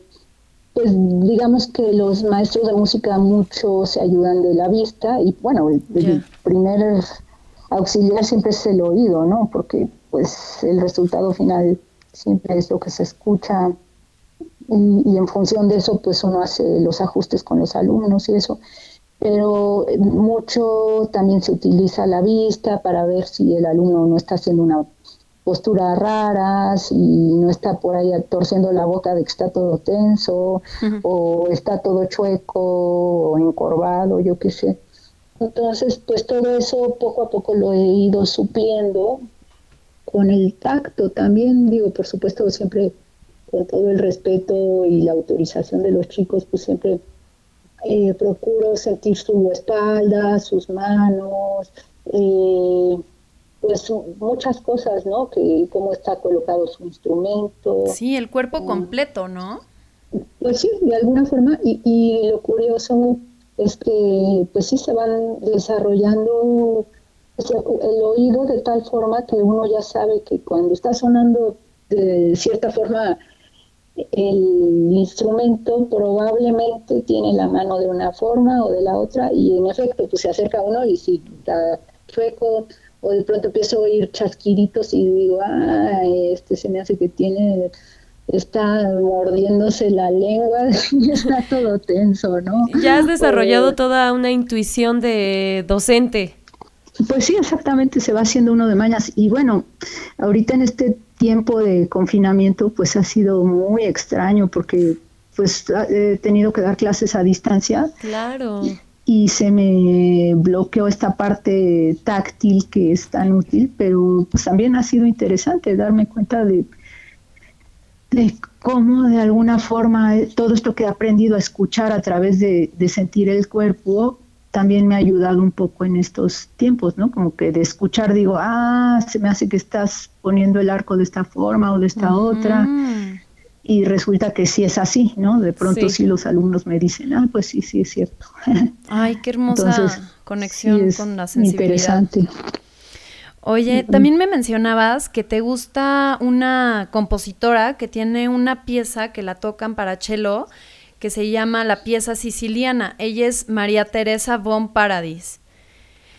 pues digamos que los maestros de música mucho se ayudan de la vista y bueno, el, primer auxiliar siempre es el oído, ¿no? Porque pues el resultado final siempre es lo que se escucha y, en función de eso pues uno hace los ajustes con los alumnos y eso. Pero mucho también se utiliza la vista para ver si el alumno no está haciendo una posturas raras y no está por ahí torciendo la boca de que está todo tenso o está todo chueco o encorvado, yo qué sé. Entonces, pues todo eso poco a poco lo he ido supliendo con el tacto también, digo, por supuesto, siempre con todo el respeto y la autorización de los chicos, pues siempre eh, procuro sentir su espalda, sus manos, eh, pues muchas cosas, ¿no? Que cómo está colocado su instrumento. Sí, el cuerpo ah. completo, ¿no? Pues sí, de alguna forma. Y, y lo curioso es que, pues sí, se van desarrollando el oído de tal forma que uno ya sabe que cuando está sonando de cierta forma el instrumento probablemente tiene la mano de una forma o de la otra y en efecto pues se acerca uno y si está chueco o de pronto empiezo a oír chasquiritos y digo, ah, este se me hace que tiene, está mordiéndose la lengua y está todo tenso, ¿no? Ya has desarrollado toda una intuición de docente. Pues sí, exactamente, se va haciendo uno de mañas. Y bueno, ahorita en este tiempo de confinamiento, pues ha sido muy extraño porque pues he tenido que dar clases a distancia. Claro y se me bloqueó esta parte táctil que es tan útil, pero pues también ha sido interesante darme cuenta de, de cómo de alguna forma eh, todo esto que he aprendido a escuchar a través de, sentir el cuerpo también me ha ayudado un poco en estos tiempos, ¿no? Como que de escuchar digo, ah, se me hace que estás poniendo el arco de esta forma o de esta otra y resulta que sí es así, ¿no? De pronto sí. los alumnos me dicen, ah, pues sí, sí es cierto. Ay, qué hermosa conexión con la sensibilidad. Interesante. Oye, también me mencionabas que te gusta una compositora que tiene una pieza que la tocan para cello que se llama La pieza siciliana. Ella es María Teresa von Paradis.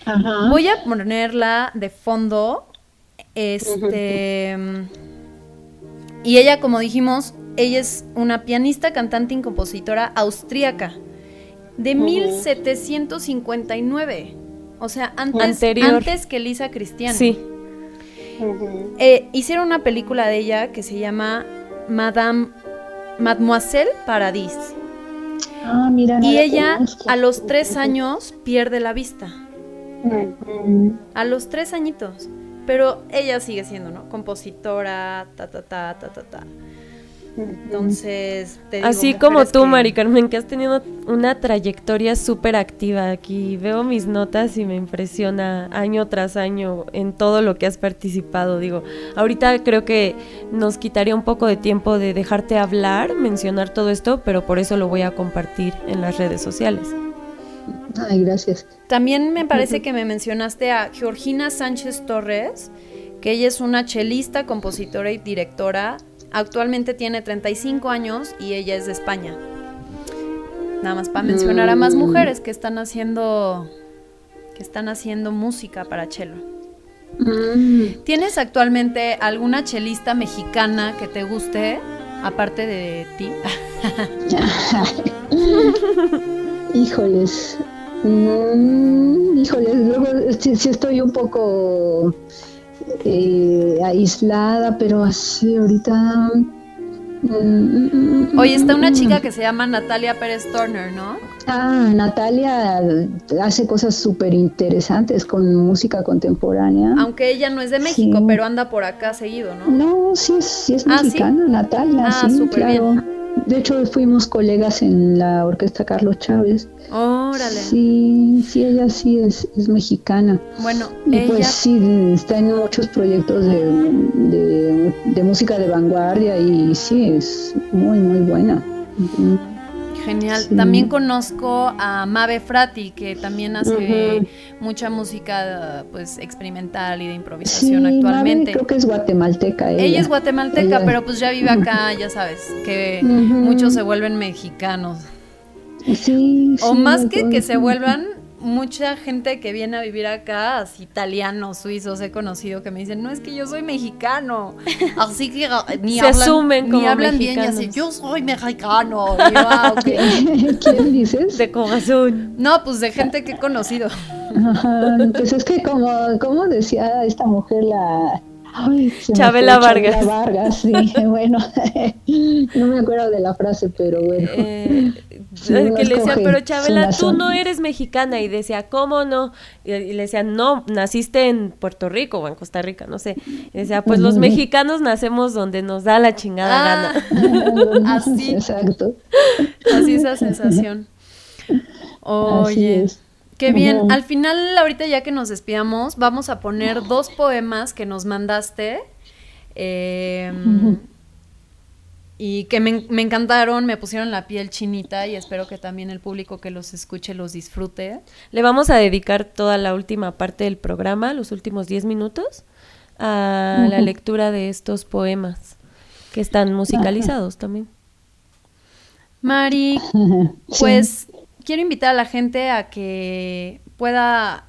Ajá. Voy a ponerla de fondo. Este. Y ella, como dijimos, ella es una pianista, cantante y compositora austríaca de 1759. O sea, antes, antes que Lisa Cristiano. Sí. Eh, hicieron una película de ella que se llama Madame Mademoiselle Paradis. Ah, mira, y ella a los tres años pierde la vista. A los tres añitos. Pero ella sigue siendo, ¿no? Compositora, ta, ta, ta, ta, ta, ta. Entonces, te digo, Así como tú, Mari Carmen, que has tenido una trayectoria súper activa. Aquí veo mis notas y me impresiona año tras año en todo lo que has participado. Digo, ahorita creo que nos quitaría un poco de tiempo de dejarte hablar, mencionar todo esto, pero por eso lo voy a compartir en las redes sociales. Ay, gracias. También me parece que me mencionaste a Georgina Sánchez Torres, que ella es una chelista, compositora y directora. Actualmente tiene 35 años y ella es de España. Nada más para mencionar a más mm. mujeres que están haciendo que están haciendo música para chelo. Mm. ¿Tienes actualmente alguna chelista mexicana que te guste aparte de ti? Híjoles, Mm, híjole, luego sí, estoy un poco eh, aislada, pero así ahorita... Mm, Oye, está una chica que se llama Natalia Pérez Turner, ¿no? Ah, Natalia hace cosas súper interesantes con música contemporánea. Aunque ella no es de México, pero anda por acá seguido, ¿no? No, sí es, sí es ah, mexicana, Natalia, ah, sí, claro. Bien. De hecho fuimos colegas en la orquesta Carlos Chávez. Órale. Sí, sí, ella sí es, es mexicana. Bueno, y ella... pues sí, está en muchos proyectos de, de, música de vanguardia y sí, es muy, muy buena. Genial. También conozco a Mabe Frati, que también hace mucha música pues experimental y de improvisación sí, actualmente. creo que es guatemalteca. Ella, ella es guatemalteca, pero pues ya vive acá, ya sabes, que muchos se vuelven mexicanos. Sí, o más que que se vuelvan mucha gente que viene a vivir acá, así italianos, suizos, he conocido que me dicen, no es que yo soy mexicano. Así que ni Se hablan, asumen como ni hablan bien y así, yo soy mexicano. Y yo, ah. ¿Quién dices? De corazón. No, pues de gente que he conocido. Ajá, pues es que como, como decía esta mujer, la... Ay, Chabela Vargas. Chabela Vargas, sí, bueno, no me acuerdo de la frase, pero bueno. Eh, Sí, que le decían, pero Chabela, tú nación". no eres mexicana. Y decía, ¿cómo no? Y, y le decían, no, naciste en Puerto Rico o en Costa Rica, no sé. Y decía, pues los mexicanos nacemos donde nos da la chingada Ah, gana. así, Exacto. así esa sensación. Así Oye, es. qué bien. Al final, ahorita ya que nos despidamos, vamos a poner dos poemas que nos mandaste. eh. Y que me, me encantaron, me pusieron la piel chinita y espero que también el público que los escuche los disfrute. Le vamos a dedicar toda la última parte del programa, los últimos 10 minutos, a la lectura de estos poemas que están musicalizados también. Mari, Sí. Pues quiero invitar a la gente a que pueda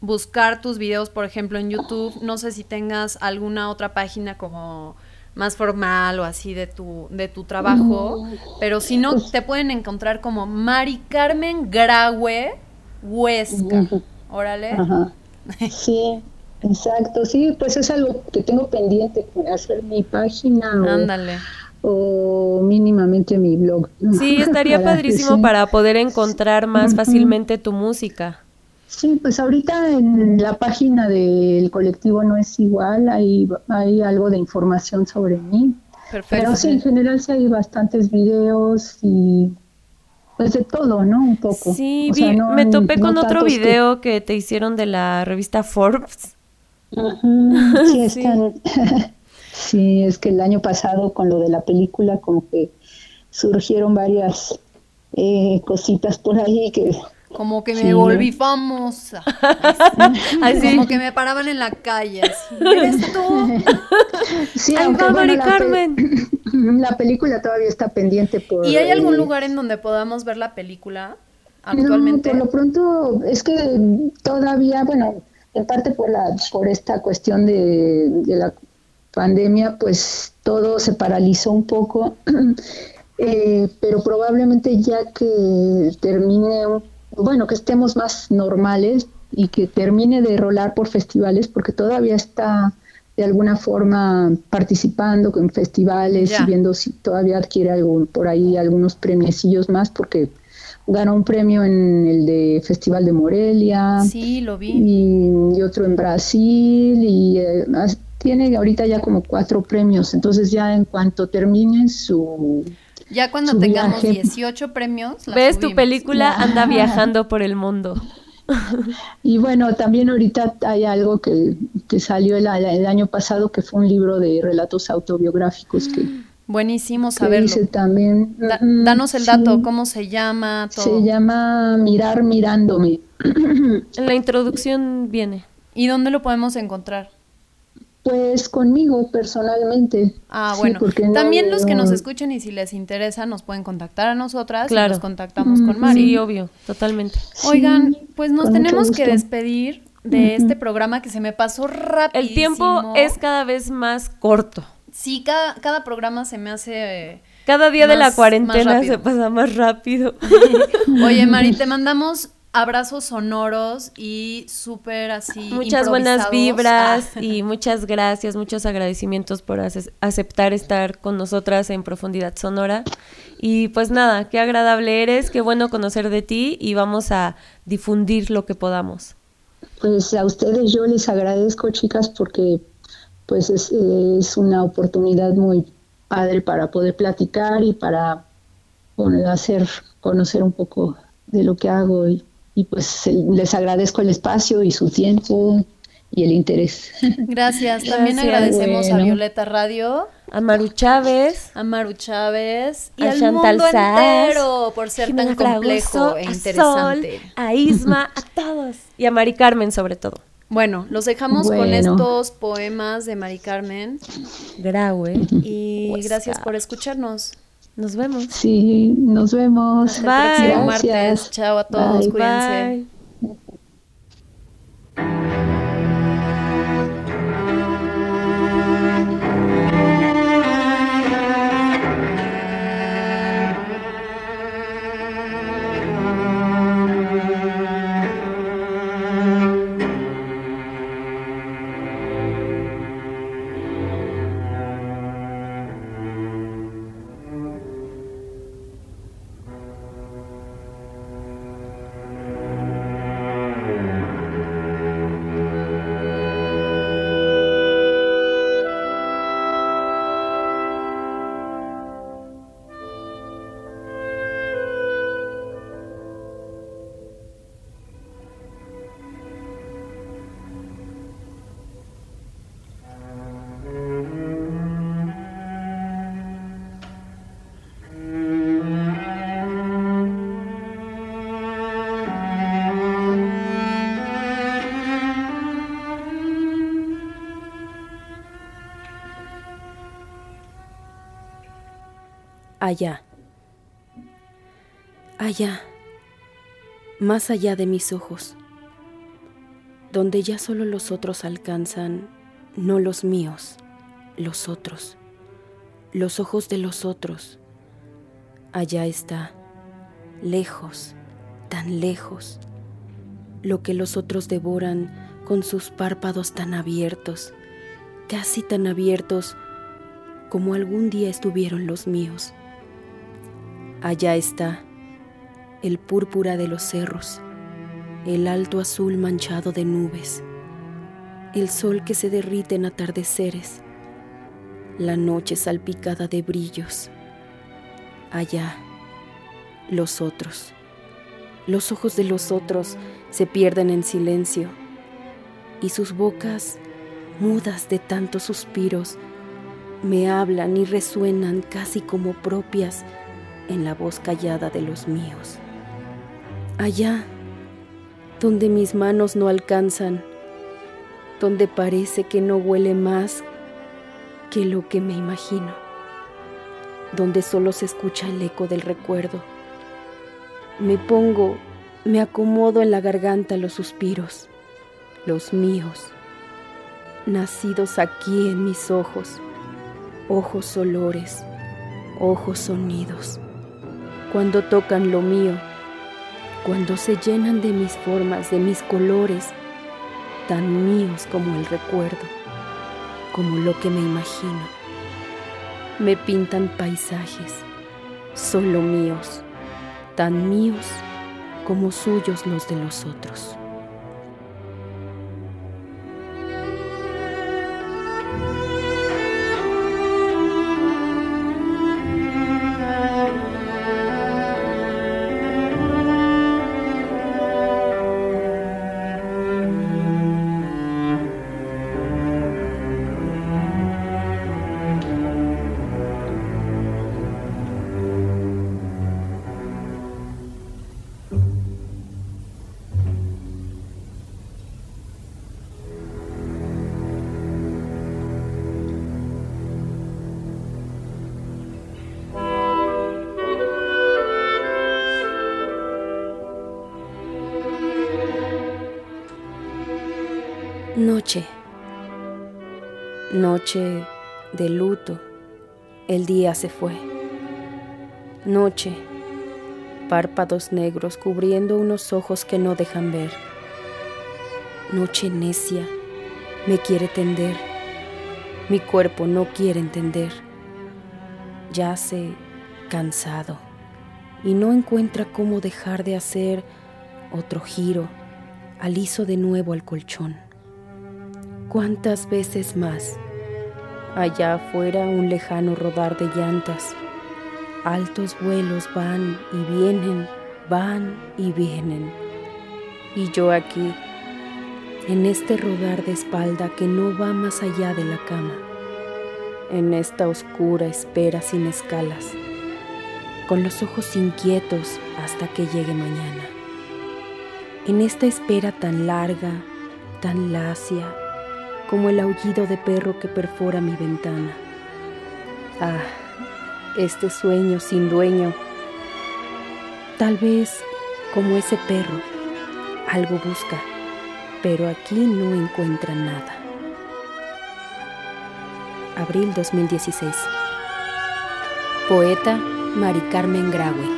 buscar tus videos, por ejemplo, en YouTube. No sé si tengas alguna otra página como más formal o así de tu, de tu trabajo, pero si no, te pueden encontrar como Mari Carmen Graue Huesca. Órale. Ajá. Sí, exacto. Sí, pues es algo que tengo pendiente, hacer mi página o, Ándale. o mínimamente mi blog. Sí, estaría Para padrísimo sí. para poder encontrar más fácilmente tu música. Sí, pues ahorita en la página del colectivo no es igual, hay, hay algo de información sobre mí. Perfecto. Pero sí, en general sí hay bastantes videos y pues de todo, ¿no? Un poco. Sí, O sea, vi- no- me topé no con otro que- video que... te hicieron de la revista Forbes. Sí. están- sí, es que el año pasado con lo de la película como que surgieron varias eh, cositas por ahí que Como que me Sí. volví famosa. Así. Como que me paraban en la calle. así, ¿Eres tú? sí, ¡Ahí aunque, va bueno, la pe- Carmen! la película todavía está pendiente por ¿Y hay algún lugar en donde podamos ver la película No, actualmente? por lo pronto es que todavía, bueno, en parte por la por esta cuestión de, de la pandemia, pues todo se paralizó un poco, eh, pero probablemente ya que termine, un- bueno, que estemos más normales y que termine de rolar por festivales, porque todavía está de alguna forma participando en festivales y viendo si todavía adquiere algún, por ahí algunos premiecillos más, porque ganó un premio en el de Festival de Morelia Sí, lo vi. y, y otro en Brasil y eh, tiene ahorita ya como cuatro premios, entonces ya en cuanto termine su... Ya cuando su tengamos viaje. 18 premios, la ¿Ves? Tu película anda viajando por el mundo. Y bueno, también ahorita hay algo que, que salió el, el año pasado, que fue un libro de relatos autobiográficos que, Buenísimo que saberlo. hice también. Da- Ujú, danos el sí. dato, cómo se llama, todo. Se llama Mirar mirándome. En la introducción viene. ¿Y dónde lo podemos encontrar? Pues conmigo personalmente. Ah, Sí, bueno. porque no- También los que nos no- escuchen y si les interesa nos pueden contactar a nosotras Claro. y nos contactamos con Mari. Sí, obvio, totalmente. Oigan, pues nos tenemos que despedir de este programa que se me pasó rápido. El tiempo es cada vez más corto. Sí, cada, cada programa se me hace... eh, Cada día de la cuarentena se pasa más rápido. Oye, Mari, te mandamos abrazos sonoros y súper así Muchas buenas vibras Ah. y muchas gracias, muchos agradecimientos por ace- aceptar estar con nosotras en Profundidad Sonora. Y pues nada, qué agradable eres, qué bueno conocer de ti y vamos a difundir lo que podamos. Pues a ustedes yo les agradezco, chicas, porque pues es, es una oportunidad muy padre para poder platicar y para hacer conocer un poco de lo que hago y, pues les agradezco el espacio y su tiempo y el interés. Gracias. También agradecemos a Violeta Radio, a Maru Chávez, a Maru Chávez y al mundo entero por ser tan complejo e interesante. a Isma, a todos y a Mari Carmen sobre todo. Bueno, los dejamos con estos poemas de Mari Carmen. Graue. Y gracias por escucharnos. Nos vemos. Sí, nos vemos. El próximo martes. Chao a todos, cuídense. Allá, allá, más allá de mis ojos, donde ya solo los otros alcanzan, no los míos, los otros, los ojos de los otros. Allá está, lejos, tan lejos, lo que los otros devoran con sus párpados tan abiertos, casi tan abiertos como algún día estuvieron los míos. Allá está el púrpura de los cerros, el alto azul manchado de nubes, el sol que se derrite en atardeceres, la noche salpicada de brillos. Allá, los otros. Los ojos de los otros se pierden en silencio y sus bocas, mudas de tantos suspiros, me hablan y resuenan casi como propias en la voz callada de los míos. Allá, donde mis manos no alcanzan, donde parece que no huele más que lo que me imagino, donde solo se escucha el eco del recuerdo. Me pongo, me acomodo en la garganta los suspiros, los míos, nacidos aquí en mis ojos, ojos olores, ojos sonidos cuando tocan lo mío, cuando se llenan de mis formas, de mis colores, tan míos como el recuerdo, como lo que me imagino. Me pintan paisajes, solo míos, tan míos como suyos los de los otros. Noche. Noche de luto. El día se fue. Noche. Párpados negros cubriendo unos ojos que no dejan ver. Noche necia. Me quiere tender. Mi cuerpo no quiere entender. Yace cansado y no encuentra cómo dejar de hacer otro giro, aliso de nuevo al colchón. ¿Cuántas veces más Allá afuera un lejano rodar de llantas. Altos vuelos van y vienen, van y vienen. Y yo aquí, en este rodar de espalda que no va más allá de la cama, en esta oscura espera sin escalas, con los ojos inquietos hasta que llegue mañana. En esta espera tan larga, tan lacia, como el aullido de perro que perfora mi ventana. Ah, este sueño sin dueño, tal vez como ese perro, algo busca, pero aquí no encuentra nada. Abril 2016. Poeta Mari Carmen Graue.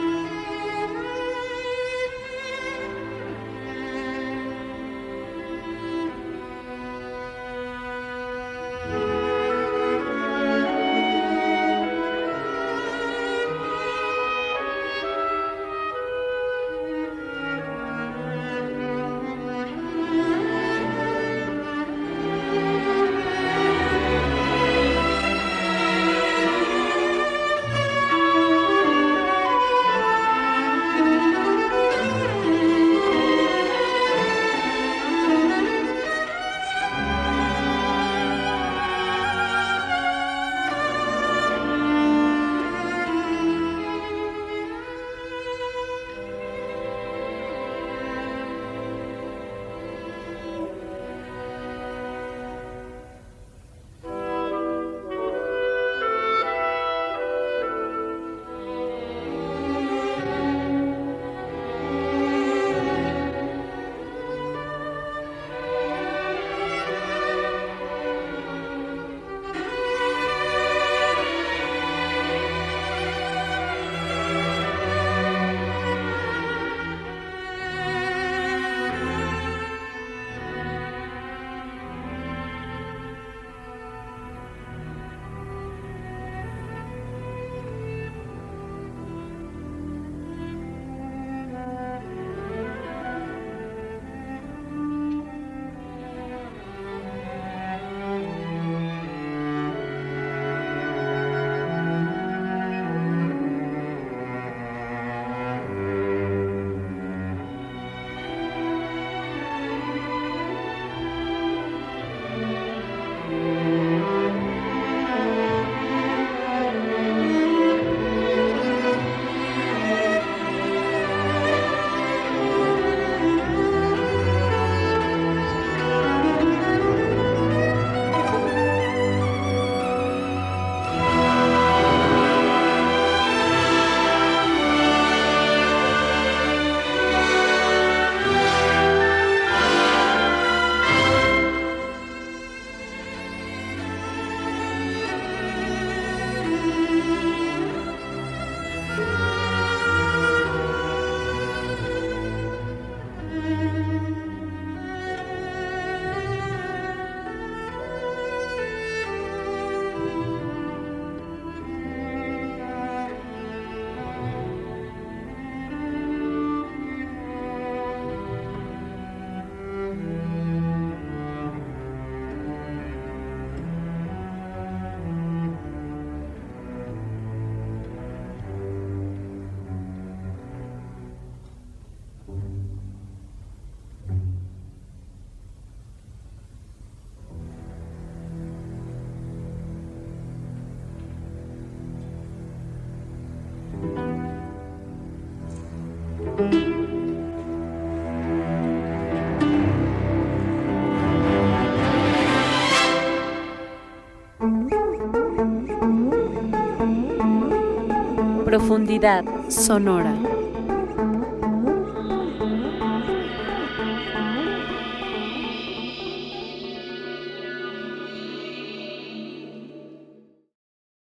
Profundidad sonora.